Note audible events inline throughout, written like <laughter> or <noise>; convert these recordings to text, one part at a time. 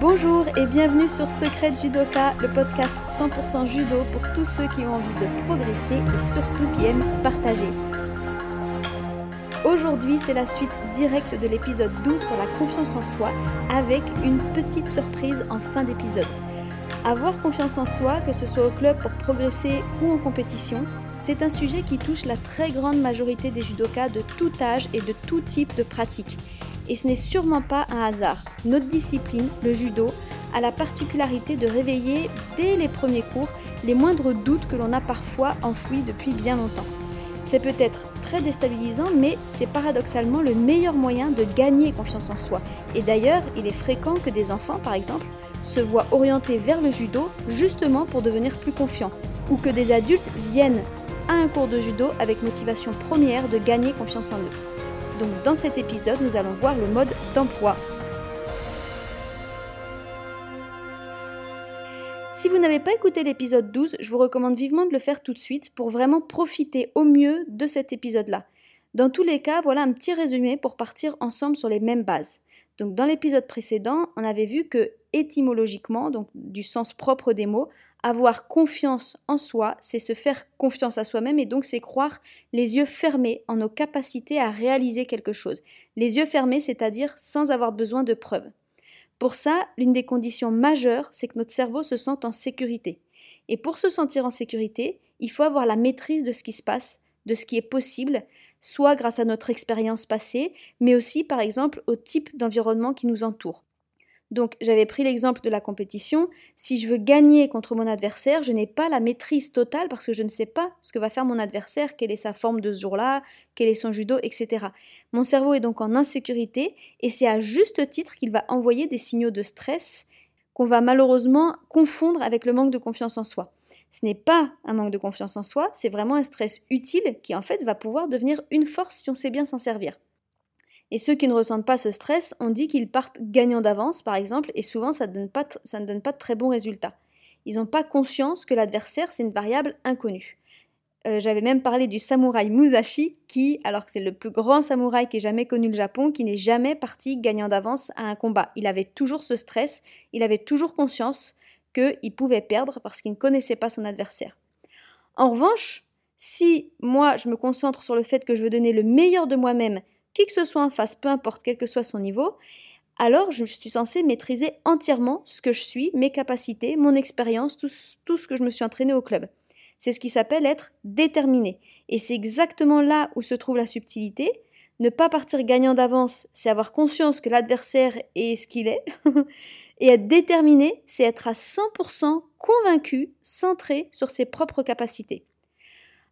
Bonjour et bienvenue sur Secret Judoka, le podcast 100% judo pour tous ceux qui ont envie de progresser et surtout qui aiment partager. Aujourd'hui, c'est la suite directe de l'épisode 12 sur la confiance en soi avec une petite surprise en fin d'épisode. Avoir confiance en soi, que ce soit au club pour progresser ou en compétition, c'est un sujet qui touche la très grande majorité des judokas de tout âge et de tout type de pratique. Et ce n'est sûrement pas un hasard. Notre discipline, le judo, a la particularité de réveiller dès les premiers cours les moindres doutes que l'on a parfois enfouis depuis bien longtemps. C'est peut-être très déstabilisant, mais c'est paradoxalement le meilleur moyen de gagner confiance en soi. Et d'ailleurs, il est fréquent que des enfants, par exemple, se voient orientés vers le judo justement pour devenir plus confiants, ou que des adultes viennent à un cours de judo avec motivation première de gagner confiance en eux. Donc dans cet épisode, nous allons voir le mode d'emploi. Si vous n'avez pas écouté l'épisode 12, je vous recommande vivement de le faire tout de suite pour vraiment profiter au mieux de cet épisode-là. Dans tous les cas, voilà un petit résumé pour partir ensemble sur les mêmes bases. Donc dans l'épisode précédent, on avait vu que étymologiquement, donc du sens propre des mots, avoir confiance en soi, c'est se faire confiance à soi-même et donc c'est croire les yeux fermés en nos capacités à réaliser quelque chose. Les yeux fermés, c'est-à-dire sans avoir besoin de preuves. Pour ça, l'une des conditions majeures, c'est que notre cerveau se sente en sécurité. Et pour se sentir en sécurité, il faut avoir la maîtrise de ce qui se passe, de ce qui est possible, soit grâce à notre expérience passée, mais aussi par exemple au type d'environnement qui nous entoure. Donc j'avais pris l'exemple de la compétition. Si je veux gagner contre mon adversaire, je n'ai pas la maîtrise totale parce que je ne sais pas ce que va faire mon adversaire, quelle est sa forme de ce jour-là, quel est son judo, etc. Mon cerveau est donc en insécurité et c'est à juste titre qu'il va envoyer des signaux de stress qu'on va malheureusement confondre avec le manque de confiance en soi. Ce n'est pas un manque de confiance en soi, c'est vraiment un stress utile qui en fait va pouvoir devenir une force si on sait bien s'en servir. Et ceux qui ne ressentent pas ce stress, on dit qu'ils partent gagnants d'avance, par exemple, et souvent ça, ne donne pas de très bons résultats. Ils n'ont pas conscience que l'adversaire, c'est une variable inconnue. Euh, j'avais même parlé du samouraï Musashi, qui, alors que c'est le plus grand samouraï qui ait jamais connu le Japon, qui n'est jamais parti gagnant d'avance à un combat. Il avait toujours ce stress, il avait toujours conscience qu'il pouvait perdre parce qu'il ne connaissait pas son adversaire. En revanche, si moi je me concentre sur le fait que je veux donner le meilleur de moi-même, qui que ce soit en face, peu importe quel que soit son niveau, alors je suis censée maîtriser entièrement ce que je suis, mes capacités, mon expérience, tout, ce que je me suis entraîné au club. C'est ce qui s'appelle être déterminé. Et c'est exactement là où se trouve la subtilité. Ne pas partir gagnant d'avance, c'est avoir conscience que l'adversaire est ce qu'il est. <laughs> Et être déterminé, c'est être à 100% convaincu, centré sur ses propres capacités.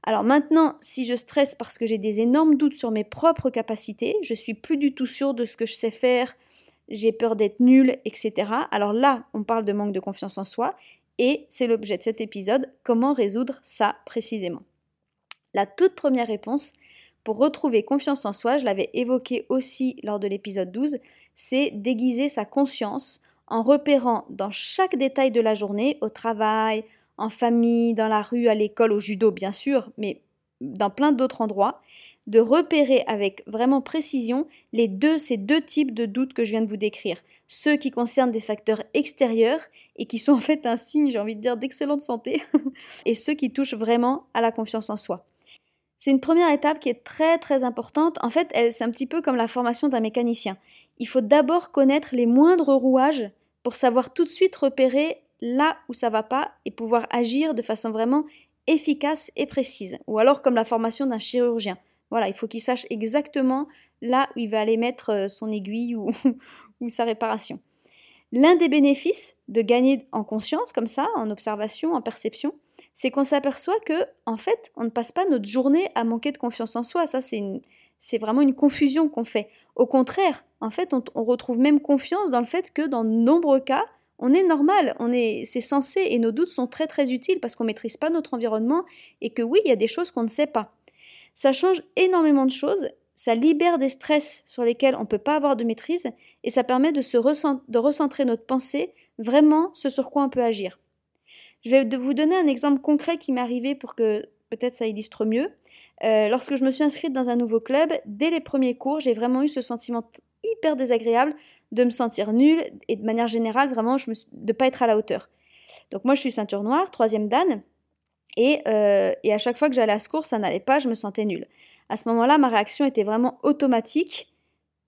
Alors maintenant, si je stresse parce que j'ai des énormes doutes sur mes propres capacités, je suis plus du tout sûre de ce que je sais faire, j'ai peur d'être nulle, etc. Alors là, on parle de manque de confiance en soi, et c'est l'objet de cet épisode, comment résoudre ça précisément. La toute première réponse, pour retrouver confiance en soi, je l'avais évoqué aussi lors de l'épisode 12, c'est déguiser sa conscience en repérant dans chaque détail de la journée, au travail, en famille, dans la rue, à l'école, au judo bien sûr, mais dans plein d'autres endroits, de repérer avec vraiment précision les deux, ces deux types de doutes que je viens de vous décrire. Ceux qui concernent des facteurs extérieurs et qui sont en fait un signe, j'ai envie de dire, d'excellente santé, <laughs> et ceux qui touchent vraiment à la confiance en soi. C'est une première étape qui est très très importante. En fait, c'est un petit peu comme la formation d'un mécanicien. Il faut d'abord connaître les moindres rouages pour savoir tout de suite repérer là où ça va pas et pouvoir agir de façon vraiment efficace et précise. Ou alors comme la formation d'un chirurgien. Voilà, il faut qu'il sache exactement là où il va aller mettre euh, son aiguille ou, <laughs> sa réparation. L'un des bénéfices de gagner en conscience comme ça, en observation, en perception, c'est qu'on s'aperçoit que en fait, on ne passe pas notre journée à manquer de confiance en soi. Ça, c'est c'est vraiment une confusion qu'on fait. Au contraire, en fait, on, on, retrouve même confiance dans le fait que dans de nombreux cas, on est normal, on est, c'est censé et nos doutes sont très très utiles parce qu'on maîtrise pas notre environnement et que oui, il y a des choses qu'on ne sait pas. Ça change énormément de choses, ça libère des stress sur lesquels on ne peut pas avoir de maîtrise et ça permet de, se recentrer notre pensée vraiment ce sur quoi on peut agir. Je vais vous donner un exemple concret qui m'est arrivé pour que peut-être ça illustre mieux. Euh, lorsque je me suis inscrite dans un nouveau club, dès les premiers cours, j'ai vraiment eu ce sentiment hyper désagréable de me sentir nulle et de manière générale, vraiment, je me, de pas être à la hauteur. Donc moi, je suis ceinture noire, troisième dan, et, euh, et à chaque fois que j'allais à ce cours, ça n'allait pas, je me sentais nulle. À ce moment-là, ma réaction était vraiment automatique.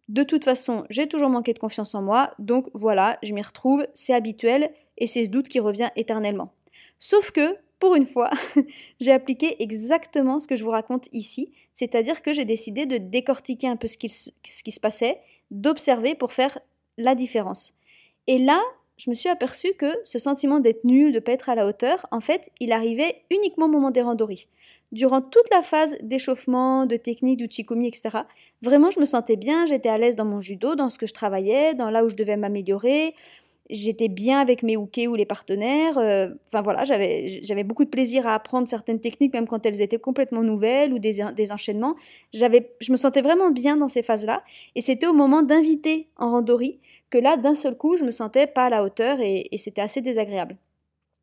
De toute façon, j'ai toujours manqué de confiance en moi, donc voilà, je m'y retrouve, c'est habituel, et c'est ce doute qui revient éternellement. Sauf que, pour une fois, <laughs> j'ai appliqué exactement ce que je vous raconte ici, c'est-à-dire que j'ai décidé de décortiquer un peu ce qui, ce qui se passait, d'observer pour faire la différence. Et là, je me suis aperçue que ce sentiment d'être nul, de ne pas être à la hauteur, en fait, il arrivait uniquement au moment des randonnées. Durant toute la phase d'échauffement, de technique, du chikumi, etc., vraiment, je me sentais bien, j'étais à l'aise dans mon judo, dans ce que je travaillais, dans là où je devais m'améliorer, j'étais bien avec mes hookés ou les partenaires. Euh, enfin voilà, j'avais beaucoup de plaisir à apprendre certaines techniques, même quand elles étaient complètement nouvelles ou des, des enchaînements. Je me sentais vraiment bien dans ces phases-là. Et c'était au moment d'inviter en randori que là, d'un seul coup, je me sentais pas à la hauteur et, c'était assez désagréable.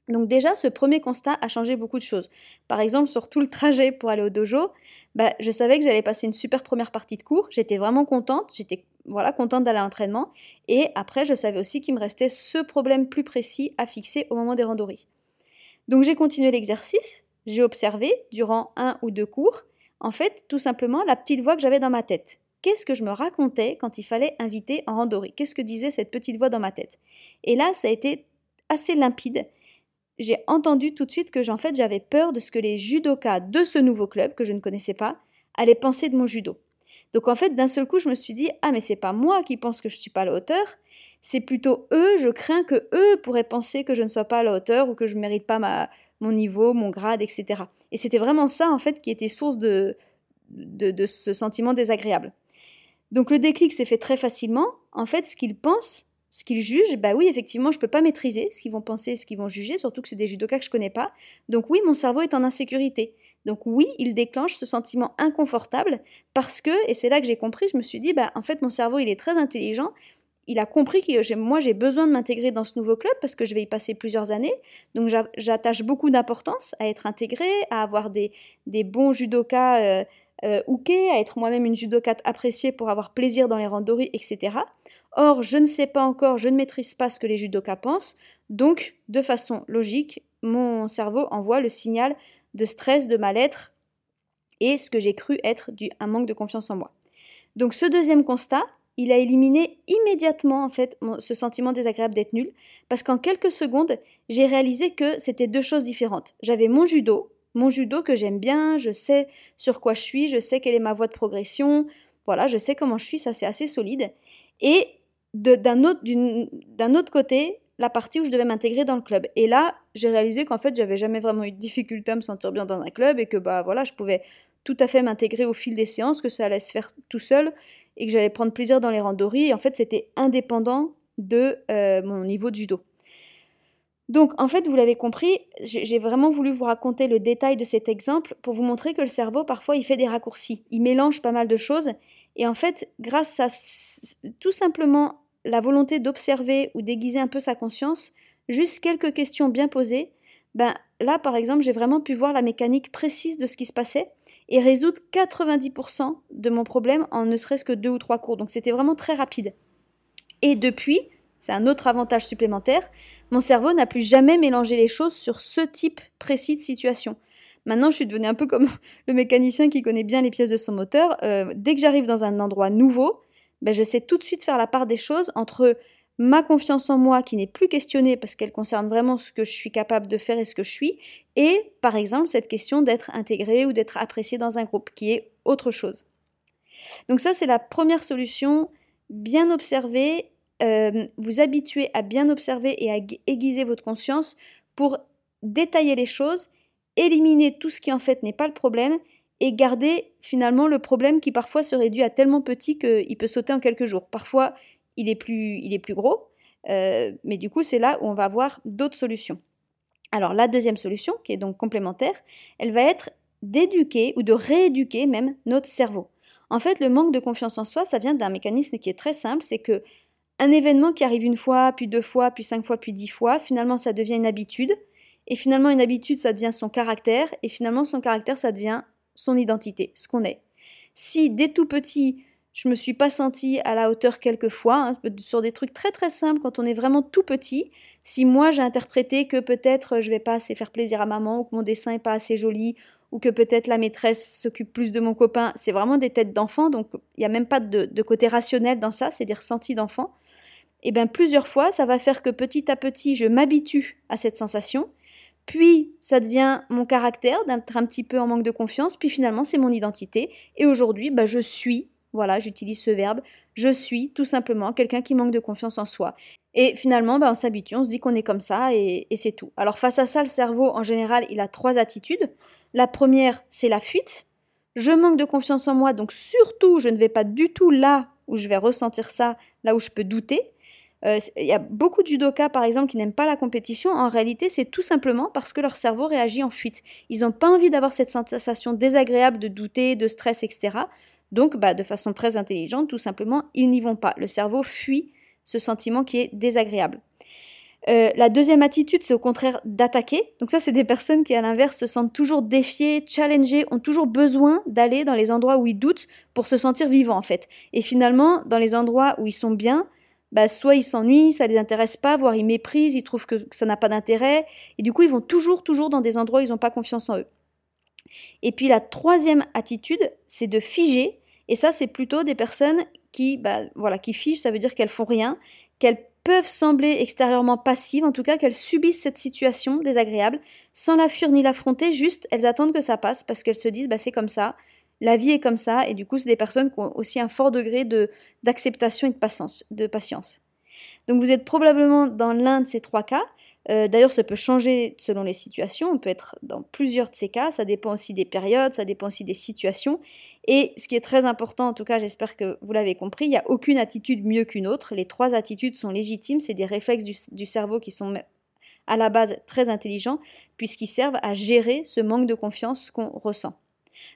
Donc déjà, ce premier constat a changé beaucoup de choses. Par exemple, sur tout le trajet pour aller au dojo, bah, je savais que j'allais passer une super première partie de cours. J'étais vraiment contente. J'étais voilà contente d'aller à l'entraînement. Et après, je savais aussi qu'il me restait ce problème plus précis à fixer au moment des randonnées. Donc j'ai continué l'exercice. J'ai observé durant un ou deux cours, en fait, tout simplement la petite voix que j'avais dans ma tête qu'est-ce que je me racontais quand il fallait inviter en randonnée Qu'est-ce que disait cette petite voix dans ma tête? Et là, ça a été assez limpide. J'ai entendu tout de suite que en fait, j'avais peur de ce que les judokas de ce nouveau club que je ne connaissais pas allaient penser de mon judo. Donc en fait, d'un seul coup, je me suis dit ah mais c'est pas moi qui pense que je suis pas à la hauteur, c'est plutôt eux, je crains que eux pourraient penser que je ne sois pas à la hauteur ou que je ne mérite pas ma, mon niveau, mon grade, etc. Et c'était vraiment ça en fait qui était source de, de ce sentiment désagréable. Donc le déclic s'est fait très facilement. En fait, ce qu'ils pensent, ce qu'ils jugent, bah oui, effectivement, je ne peux pas maîtriser ce qu'ils vont penser, ce qu'ils vont juger, surtout que c'est des judokas que je connais pas. Donc oui, mon cerveau est en insécurité. Donc oui, il déclenche ce sentiment inconfortable parce que, et c'est là que j'ai compris, je me suis dit, bah en fait, mon cerveau, il est très intelligent. Il a compris que moi, j'ai besoin de m'intégrer dans ce nouveau club parce que je vais y passer plusieurs années. Donc j'attache beaucoup d'importance à être intégré, à avoir des, bons judokas. Euh, euh, à être moi-même une judokate appréciée pour avoir plaisir dans les randonnées, etc. Or, je ne sais pas encore, je ne maîtrise pas ce que les judokas pensent, donc, de façon logique, mon cerveau envoie le signal de stress, de mal-être et ce que j'ai cru être du, un manque de confiance en moi. Donc, ce deuxième constat, il a éliminé immédiatement en fait ce sentiment désagréable d'être nul, parce qu'en quelques secondes, j'ai réalisé que c'était deux choses différentes. J'avais mon judo, mon judo que j'aime bien, je sais sur quoi je suis, je sais quelle est ma voie de progression, voilà, je sais comment je suis, ça c'est assez solide. Et d'un autre, côté, la partie où je devais m'intégrer dans le club. Et là, j'ai réalisé qu'en fait, j'avais jamais vraiment eu de difficulté à me sentir bien dans un club et que bah voilà, je pouvais tout à fait m'intégrer au fil des séances, que ça allait se faire tout seul et que j'allais prendre plaisir dans les randonnées. Et en fait, c'était indépendant de euh, mon niveau de judo. Donc, en fait, vous l'avez compris, j'ai vraiment voulu vous raconter le détail de cet exemple pour vous montrer que le cerveau, parfois, il fait des raccourcis. Il mélange pas mal de choses. Et en fait, grâce à tout simplement la volonté d'observer ou d'aiguiser un peu sa conscience, juste quelques questions bien posées, ben là, par exemple, j'ai vraiment pu voir la mécanique précise de ce qui se passait et résoudre 90% de mon problème en ne serait-ce que deux ou trois cours. Donc, c'était vraiment très rapide. Et depuis, c'est un autre avantage supplémentaire. Mon cerveau n'a plus jamais mélangé les choses sur ce type précis de situation. Maintenant, je suis devenue un peu comme <laughs> le mécanicien qui connaît bien les pièces de son moteur. Euh, dès que j'arrive dans un endroit nouveau, ben, je sais tout de suite faire la part des choses entre ma confiance en moi qui n'est plus questionnée parce qu'elle concerne vraiment ce que je suis capable de faire et ce que je suis, et par exemple cette question d'être intégré ou d'être apprécié dans un groupe, qui est autre chose. Donc ça, c'est la première solution, bien observer euh, vous habituer à bien observer et à aiguiser votre conscience pour détailler les choses, éliminer tout ce qui en fait n'est pas le problème et garder finalement le problème qui parfois se réduit à tellement petit qu'il peut sauter en quelques jours. Parfois, il est plus, il est plus gros, euh, mais du coup, c'est là où on va avoir d'autres solutions. Alors, la deuxième solution, qui est donc complémentaire, elle va être d'éduquer ou de rééduquer même notre cerveau. En fait, le manque de confiance en soi, ça vient d'un mécanisme qui est très simple, c'est que un événement qui arrive une fois, puis deux fois, puis cinq fois, puis dix fois, finalement ça devient une habitude, et finalement une habitude ça devient son caractère, et finalement son caractère ça devient son identité, ce qu'on est. Si dès tout petit je me suis pas sentie à la hauteur quelquefois, hein, sur des trucs très très simples quand on est vraiment tout petit. Si moi j'ai interprété que peut-être je vais pas assez faire plaisir à maman ou que mon dessin est pas assez joli ou que peut-être la maîtresse s'occupe plus de mon copain, c'est vraiment des têtes d'enfant, donc il n'y a même pas de, côté rationnel dans ça, c'est des ressentis d'enfant. Et bien plusieurs fois, ça va faire que petit à petit, je m'habitue à cette sensation, puis ça devient mon caractère d'être un petit peu en manque de confiance, puis finalement c'est mon identité, et aujourd'hui, ben, je suis voilà, j'utilise ce verbe. Je suis tout simplement quelqu'un qui manque de confiance en soi. Et finalement, bah, on s'habitue, on se dit qu'on est comme ça et, c'est tout. Alors face à ça, le cerveau, en général, il a trois attitudes. La première, c'est la fuite. Je manque de confiance en moi, donc surtout, je ne vais pas du tout là où je vais ressentir ça, là où je peux douter. Euh, il y a beaucoup de judokas, par exemple, qui n'aiment pas la compétition. En réalité, c'est tout simplement parce que leur cerveau réagit en fuite. Ils n'ont pas envie d'avoir cette sensation désagréable de douter, de stress, etc. Donc, bah, de façon très intelligente, tout simplement, ils n'y vont pas. Le cerveau fuit ce sentiment qui est désagréable. Euh, la deuxième attitude, c'est au contraire d'attaquer. Donc ça, c'est des personnes qui, à l'inverse, se sentent toujours défiées, challengées, ont toujours besoin d'aller dans les endroits où ils doutent pour se sentir vivants, en fait. Et finalement, dans les endroits où ils sont bien, bah, soit ils s'ennuient, ça les intéresse pas, voire ils méprisent, ils trouvent que, ça n'a pas d'intérêt. Et du coup, ils vont toujours, toujours dans des endroits où ils n'ont pas confiance en eux. Et puis la troisième attitude, c'est de figer. Et ça, c'est plutôt des personnes qui, bah, voilà, qui figent, ça veut dire qu'elles font rien, qu'elles peuvent sembler extérieurement passives, en tout cas qu'elles subissent cette situation désagréable, sans la fuir ni l'affronter, juste elles attendent que ça passe parce qu'elles se disent bah, c'est comme ça, la vie est comme ça, et du coup c'est des personnes qui ont aussi un fort degré de d'acceptation et de patience, de patience. Donc vous êtes probablement dans l'un de ces trois cas, euh, d'ailleurs, ça peut changer selon les situations, on peut être dans plusieurs de ces cas, ça dépend aussi des périodes, ça dépend aussi des situations. Et ce qui est très important, en tout cas j'espère que vous l'avez compris, il n'y a aucune attitude mieux qu'une autre. Les trois attitudes sont légitimes, c'est des réflexes du, cerveau qui sont à la base très intelligents, puisqu'ils servent à gérer ce manque de confiance qu'on ressent.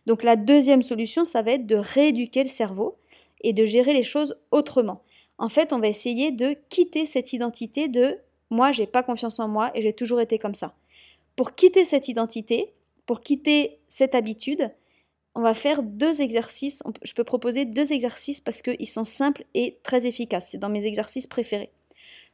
Donc la deuxième solution, ça va être de rééduquer le cerveau et de gérer les choses autrement. En fait, on va essayer de quitter cette identité de moi, j'ai pas confiance en moi et j'ai toujours été comme ça. Pour quitter cette identité, pour quitter cette habitude, on va faire deux exercices. Je peux proposer deux exercices parce qu'ils sont simples et très efficaces. C'est dans mes exercices préférés.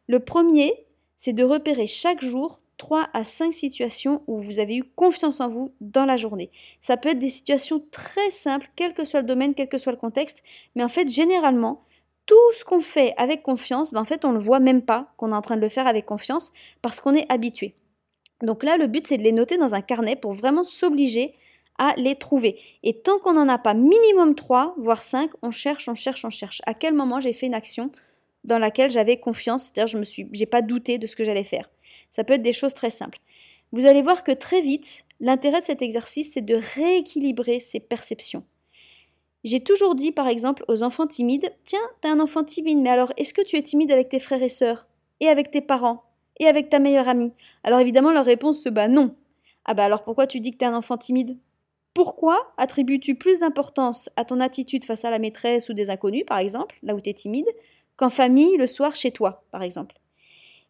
Le premier, c'est de repérer chaque jour 3 à 5 situations où vous avez eu confiance en vous dans la journée. Ça peut être des situations très simples, quel que soit le domaine, quel que soit le contexte, mais en fait, généralement, tout ce qu'on fait avec confiance, ben en fait, on ne voit même pas qu'on est en train de le faire avec confiance parce qu'on est habitué. Donc là, le but, c'est de les noter dans un carnet pour vraiment s'obliger à les trouver. Et tant qu'on n'en a pas minimum 3, voire 5, on cherche, on cherche, on cherche. À quel moment j'ai fait une action dans laquelle j'avais confiance, c'est-à-dire je me suis, j'ai pas douté de ce que j'allais faire. Ça peut être des choses très simples. Vous allez voir que très vite, l'intérêt de cet exercice, c'est de rééquilibrer ses perceptions. J'ai toujours dit, par exemple, aux enfants timides Tiens, t'es un enfant timide, mais alors est-ce que tu es timide avec tes frères et sœurs Et avec tes parents Et avec ta meilleure amie? Alors évidemment, leur réponse se bat non. Ah bah alors pourquoi tu dis que t'es un enfant timide? Pourquoi attribues-tu plus d'importance à ton attitude face à la maîtresse ou des inconnus, par exemple, là où tu es timide, qu'en famille le soir chez toi, par exemple?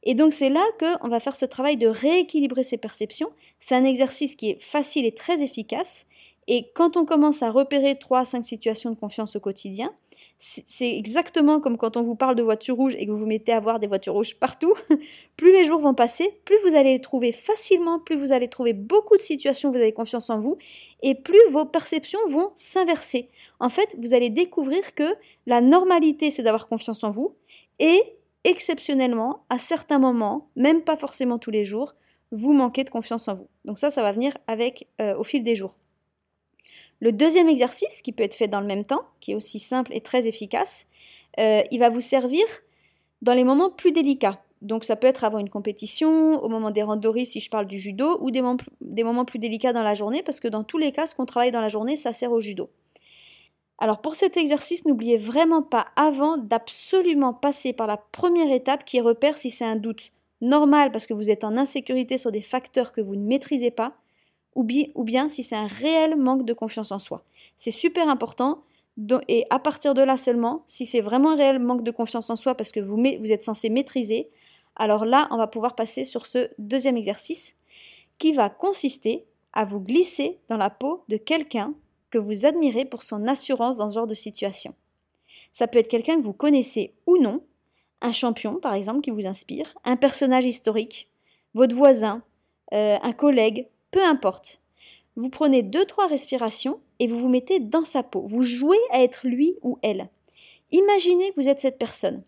Et donc c'est là qu'on va faire ce travail de rééquilibrer ses perceptions. C'est un exercice qui est facile et très efficace et quand on commence à repérer 3 à 5 situations de confiance au quotidien, c'est exactement comme quand on vous parle de voitures rouges et que vous vous mettez à voir des voitures rouges partout. <laughs> plus les jours vont passer, plus vous allez les trouver facilement, plus vous allez trouver beaucoup de situations où vous avez confiance en vous et plus vos perceptions vont s'inverser. En fait, vous allez découvrir que la normalité, c'est d'avoir confiance en vous et exceptionnellement, à certains moments, même pas forcément tous les jours, vous manquez de confiance en vous. Donc ça, ça va venir avec euh, au fil des jours. Le deuxième exercice, qui peut être fait dans le même temps, qui est aussi simple et très efficace, euh, il va vous servir dans les moments plus délicats. Donc ça peut être avant une compétition, au moment des randonnées si je parle du judo, ou des moments plus délicats dans la journée, parce que dans tous les cas, ce qu'on travaille dans la journée, ça sert au judo. Alors pour cet exercice, n'oubliez vraiment pas avant d'absolument passer par la première étape qui repère si c'est un doute normal parce que vous êtes en insécurité sur des facteurs que vous ne maîtrisez pas, ou bien, si c'est un réel manque de confiance en soi. C'est super important. Et à partir de là seulement, si c'est vraiment un réel manque de confiance en soi parce que vous, vous êtes censé maîtriser, alors là, on va pouvoir passer sur ce deuxième exercice qui va consister à vous glisser dans la peau de quelqu'un vous admirez pour son assurance dans ce genre de situation. Ça peut être quelqu'un que vous connaissez ou non, un champion par exemple qui vous inspire, un personnage historique, votre voisin, euh, un collègue, peu importe. Vous prenez deux trois respirations et vous vous mettez dans sa peau. Vous jouez à être lui ou elle. Imaginez que vous êtes cette personne.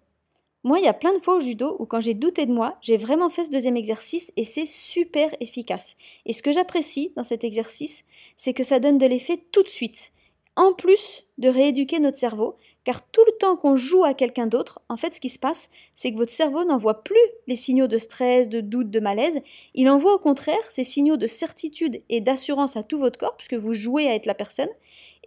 Moi, il y a plein de fois au judo où quand j'ai douté de moi, j'ai vraiment fait ce deuxième exercice et c'est super efficace. Et ce que j'apprécie dans cet exercice, c'est que ça donne de l'effet tout de suite. En plus de rééduquer notre cerveau, car tout le temps qu'on joue à quelqu'un d'autre, en fait, ce qui se passe, c'est que votre cerveau n'envoie plus les signaux de stress, de doute, de malaise. Il envoie au contraire ces signaux de certitude et d'assurance à tout votre corps, puisque vous jouez à être la personne.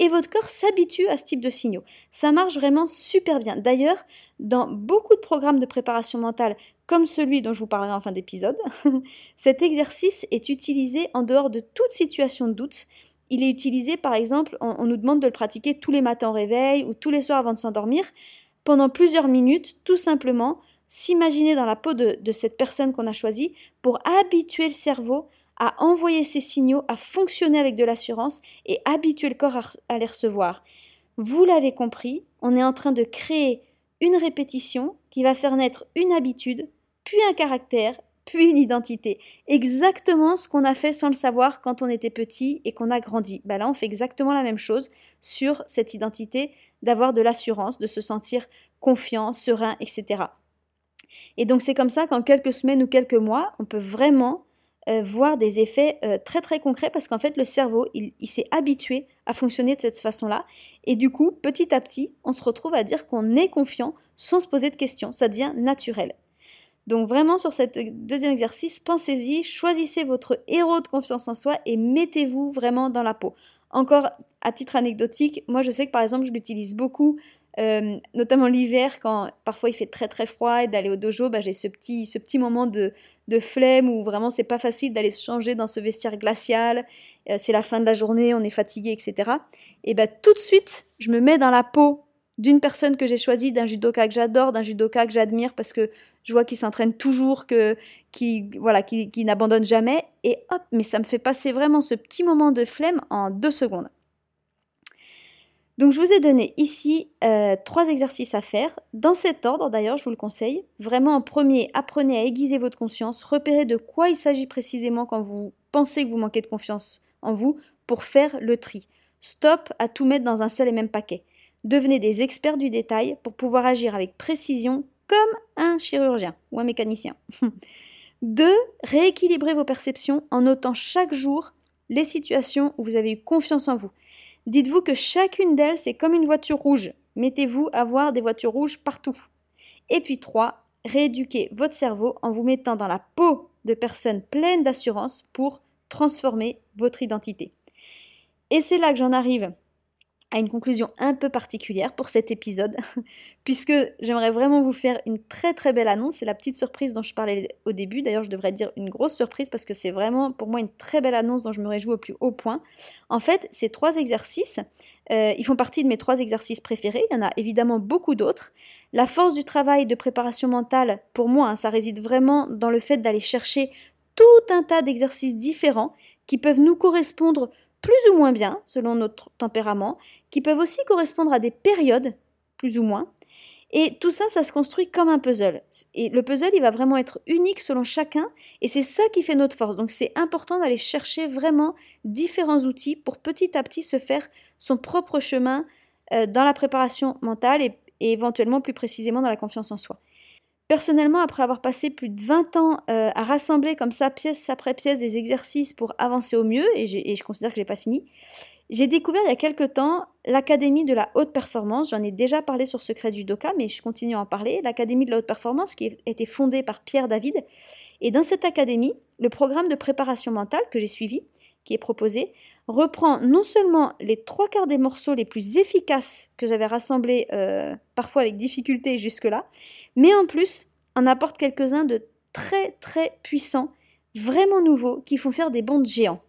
Et votre corps s'habitue à ce type de signaux. Ça marche vraiment super bien. D'ailleurs, dans beaucoup de programmes de préparation mentale, comme celui dont je vous parlerai en fin d'épisode, <laughs> cet exercice est utilisé en dehors de toute situation de doute il est utilisé, par exemple, on, nous demande de le pratiquer tous les matins au réveil ou tous les soirs avant de s'endormir, pendant plusieurs minutes, tout simplement, s'imaginer dans la peau de, de cette personne qu'on a choisie pour habituer le cerveau à envoyer ces signaux, à fonctionner avec de l'assurance et habituer le corps à les recevoir. Vous l'avez compris, on est en train de créer une répétition qui va faire naître une habitude, puis un caractère, puis une identité. Exactement ce qu'on a fait sans le savoir quand on était petit et qu'on a grandi. Bah là, on fait exactement la même chose sur cette identité d'avoir de l'assurance, de se sentir confiant, serein, etc. Et donc c'est comme ça qu'en quelques semaines ou quelques mois, on peut vraiment euh, voir des effets euh, très très concrets parce qu'en fait le cerveau, il, il s'est habitué à fonctionner de cette façon-là. Et du coup, petit à petit, on se retrouve à dire qu'on est confiant sans se poser de questions. Ça devient naturel. Donc vraiment sur ce deuxième exercice, pensez-y, choisissez votre héros de confiance en soi et mettez-vous vraiment dans la peau. Encore à titre anecdotique, moi je sais que par exemple je l'utilise beaucoup, euh, notamment l'hiver quand parfois il fait très très froid et d'aller au dojo, bah, j'ai ce petit, ce petit moment de, flemme où vraiment c'est pas facile d'aller se changer dans ce vestiaire glacial, euh, c'est la fin de la journée, on est fatigué, etc. Et bah, tout de suite je me mets dans la peau d'une personne que j'ai choisie, d'un judoka que j'adore, d'un judoka que j'admire parce que je vois qu'il s'entraîne toujours, que, qui voilà, qui, n'abandonne jamais, et hop, mais ça me fait passer vraiment ce petit moment de flemme en deux secondes. Donc je vous ai donné ici euh, trois exercices à faire, dans cet ordre d'ailleurs, je vous le conseille. Vraiment en premier, apprenez à aiguiser votre conscience, repérez de quoi il s'agit précisément quand vous pensez que vous manquez de confiance en vous pour faire le tri. Stop à tout mettre dans un seul et même paquet. Devenez des experts du détail pour pouvoir agir avec précision comme un chirurgien ou un mécanicien. <laughs> 2. Rééquilibrez vos perceptions en notant chaque jour les situations où vous avez eu confiance en vous. Dites-vous que chacune d'elles, c'est comme une voiture rouge. Mettez-vous à voir des voitures rouges partout. Et puis 3. Rééduquez votre cerveau en vous mettant dans la peau de personnes pleines d'assurance pour transformer votre identité. Et c'est là que j'en arrive à une conclusion un peu particulière pour cet épisode, <laughs> puisque j'aimerais vraiment vous faire une très très belle annonce. C'est la petite surprise dont je parlais au début. D'ailleurs, je devrais dire une grosse surprise parce que c'est vraiment pour moi une très belle annonce dont je me réjouis au plus haut point. En fait, ces trois exercices, euh, ils font partie de mes trois exercices préférés. Il y en a évidemment beaucoup d'autres. La force du travail de préparation mentale, pour moi, hein, ça réside vraiment dans le fait d'aller chercher tout un tas d'exercices différents qui peuvent nous correspondre plus ou moins bien selon notre tempérament, qui peuvent aussi correspondre à des périodes, plus ou moins. Et tout ça, ça se construit comme un puzzle. Et le puzzle, il va vraiment être unique selon chacun, et c'est ça qui fait notre force. Donc c'est important d'aller chercher vraiment différents outils pour petit à petit se faire son propre chemin euh, dans la préparation mentale et, éventuellement plus précisément dans la confiance en soi. Personnellement, après avoir passé plus de 20 ans euh, à rassembler comme ça pièce après pièce des exercices pour avancer au mieux, et, je considère que j'ai pas fini, j'ai découvert il y a quelque temps l'Académie de la haute performance. J'en ai déjà parlé sur Secret du Doka, mais je continue à en parler. L'Académie de la haute performance qui a été fondée par Pierre David. Et dans cette académie, le programme de préparation mentale que j'ai suivi, qui est proposé, reprend non seulement les trois quarts des morceaux les plus efficaces que j'avais rassemblés euh, parfois avec difficulté jusque-là, mais en plus en apporte quelques-uns de très très puissants, vraiment nouveaux, qui font faire des bonds géants.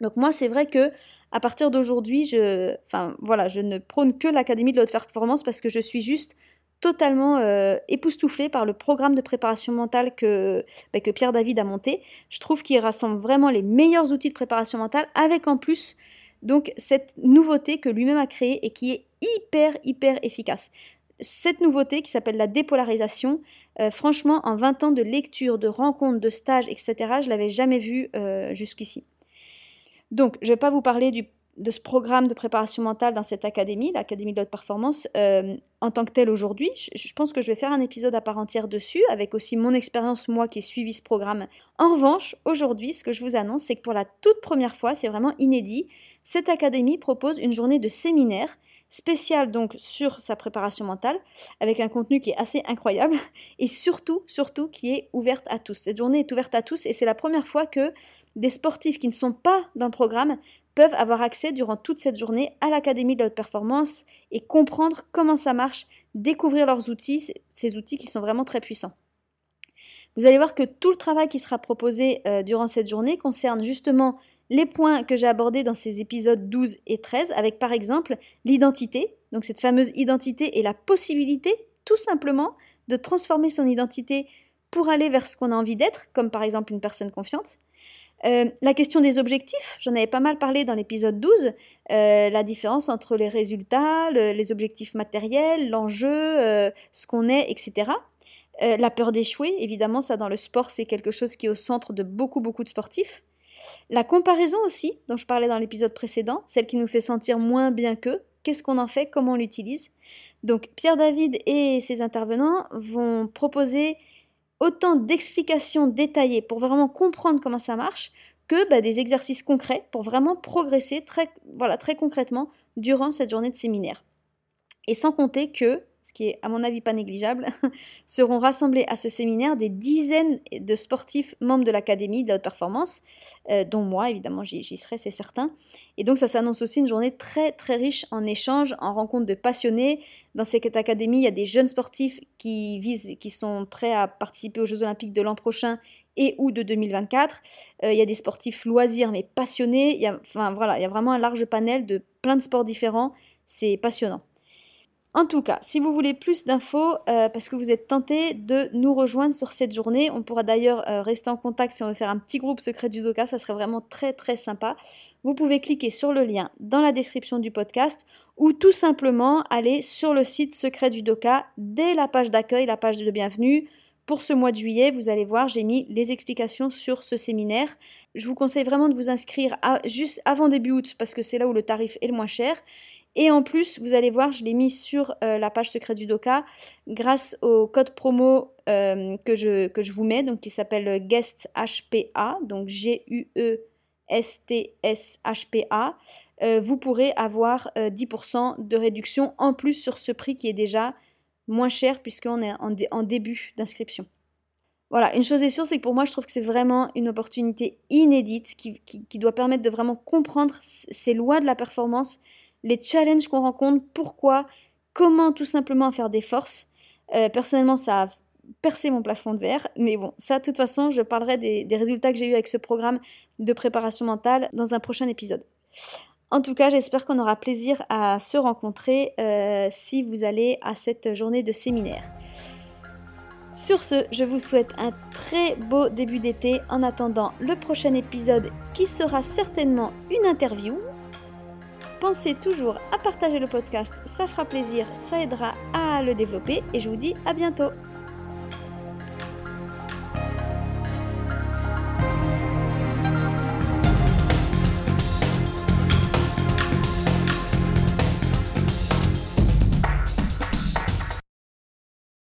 Donc moi, c'est vrai que à partir d'aujourd'hui, je, ne prône que l'académie de la haute performance parce que je suis juste totalement euh, époustouflée par le programme de préparation mentale que, bah, que Pierre David a monté. Je trouve qu'il rassemble vraiment les meilleurs outils de préparation mentale avec en plus donc cette nouveauté que lui-même a créée et qui est hyper hyper efficace. cette nouveauté qui s'appelle la dépolarisation, euh, franchement, en 20 ans de lecture, de rencontres, de stages, etc., je l'avais jamais vu euh, jusqu'ici. Donc, je ne vais pas vous parler de ce programme de préparation mentale dans cette académie, l'Académie de haute performance, euh, en tant que telle aujourd'hui. Je, je, pense que je vais faire un épisode à part entière dessus, avec aussi mon expérience, moi, qui ai suivi ce programme. En revanche, aujourd'hui, ce que je vous annonce, c'est que pour la toute première fois, c'est vraiment inédit, cette académie propose une journée de séminaire spéciale donc sur sa préparation mentale, avec un contenu qui est assez incroyable <laughs> et surtout, surtout qui est ouverte à tous. Cette journée est ouverte à tous et c'est la première fois que des sportifs qui ne sont pas dans le programme peuvent avoir accès durant toute cette journée à l'Académie de la haute performance et comprendre comment ça marche, découvrir leurs outils, ces outils qui sont vraiment très puissants. Vous allez voir que tout le travail qui sera proposé euh, durant cette journée concerne justement les points que j'ai abordés dans ces épisodes 12 et 13, avec par exemple l'identité, donc cette fameuse identité et la possibilité tout simplement de transformer son identité pour aller vers ce qu'on a envie d'être, comme par exemple une personne confiante. Euh, la question des objectifs, j'en avais pas mal parlé dans l'épisode 12, euh, la différence entre les résultats, les objectifs matériels, l'enjeu, euh, ce qu'on est, etc. la peur d'échouer, évidemment, ça dans le sport, c'est quelque chose qui est au centre de beaucoup, beaucoup de sportifs. La comparaison aussi, dont je parlais dans l'épisode précédent, celle qui nous fait sentir moins bien qu'eux, qu'est-ce qu'on en fait, comment on l'utilise? Donc Pierre David et ses intervenants vont proposer autant d'explications détaillées pour vraiment comprendre comment ça marche que bah, des exercices concrets pour vraiment progresser très, concrètement durant cette journée de séminaire. Et sans compter que ce qui est à mon avis pas négligeable, <laughs> seront rassemblés à ce séminaire des dizaines de sportifs membres de l'Académie de la haute performance, euh, dont moi évidemment j'y serai, c'est certain. Et donc ça s'annonce aussi une journée très très riche en échanges, en rencontres de passionnés. Dans cette académie, il y a des jeunes sportifs qui visent, qui sont prêts à participer aux Jeux Olympiques de l'an prochain et ou de 2024. Euh, il y a des sportifs loisirs mais passionnés. Il y a, vraiment un large panel de plein de sports différents. C'est passionnant. En tout cas, si vous voulez plus d'infos, euh, parce que vous êtes tenté de nous rejoindre sur cette journée, on pourra d'ailleurs euh, rester en contact si on veut faire un petit groupe secret du Doka, ça serait vraiment très très sympa. Vous pouvez cliquer sur le lien dans la description du podcast ou tout simplement aller sur le site secret du Doka dès la page d'accueil, la page de bienvenue. Pour ce mois de juillet, vous allez voir, j'ai mis les explications sur ce séminaire. Je vous conseille vraiment de vous inscrire juste avant début août parce que c'est là où le tarif est le moins cher. Et en plus, vous allez voir, je l'ai mis sur euh, la page secrète du Doka grâce au code promo euh, que, je, que je vous mets, donc qui s'appelle Guest HPA, donc G-U-E-S-T-S-H-P-A. Euh, vous pourrez avoir 10% de réduction en plus sur ce prix qui est déjà moins cher puisqu'on est en, début d'inscription. Voilà, une chose est sûre, c'est que pour moi, je trouve que c'est vraiment une opportunité inédite qui, doit permettre de vraiment comprendre ces lois de la performance les challenges qu'on rencontre, pourquoi, comment tout simplement faire des forces. Euh, personnellement, ça a percé mon plafond de verre, mais bon, ça, de toute façon, je parlerai des, résultats que j'ai eu avec ce programme de préparation mentale dans un prochain épisode. En tout cas, j'espère qu'on aura plaisir à se rencontrer euh, si vous allez à cette journée de séminaire. Sur ce, je vous souhaite un très beau début d'été en attendant le prochain épisode qui sera certainement une interview Pensez toujours à partager le podcast, ça fera plaisir, ça aidera à le développer et je vous dis à bientôt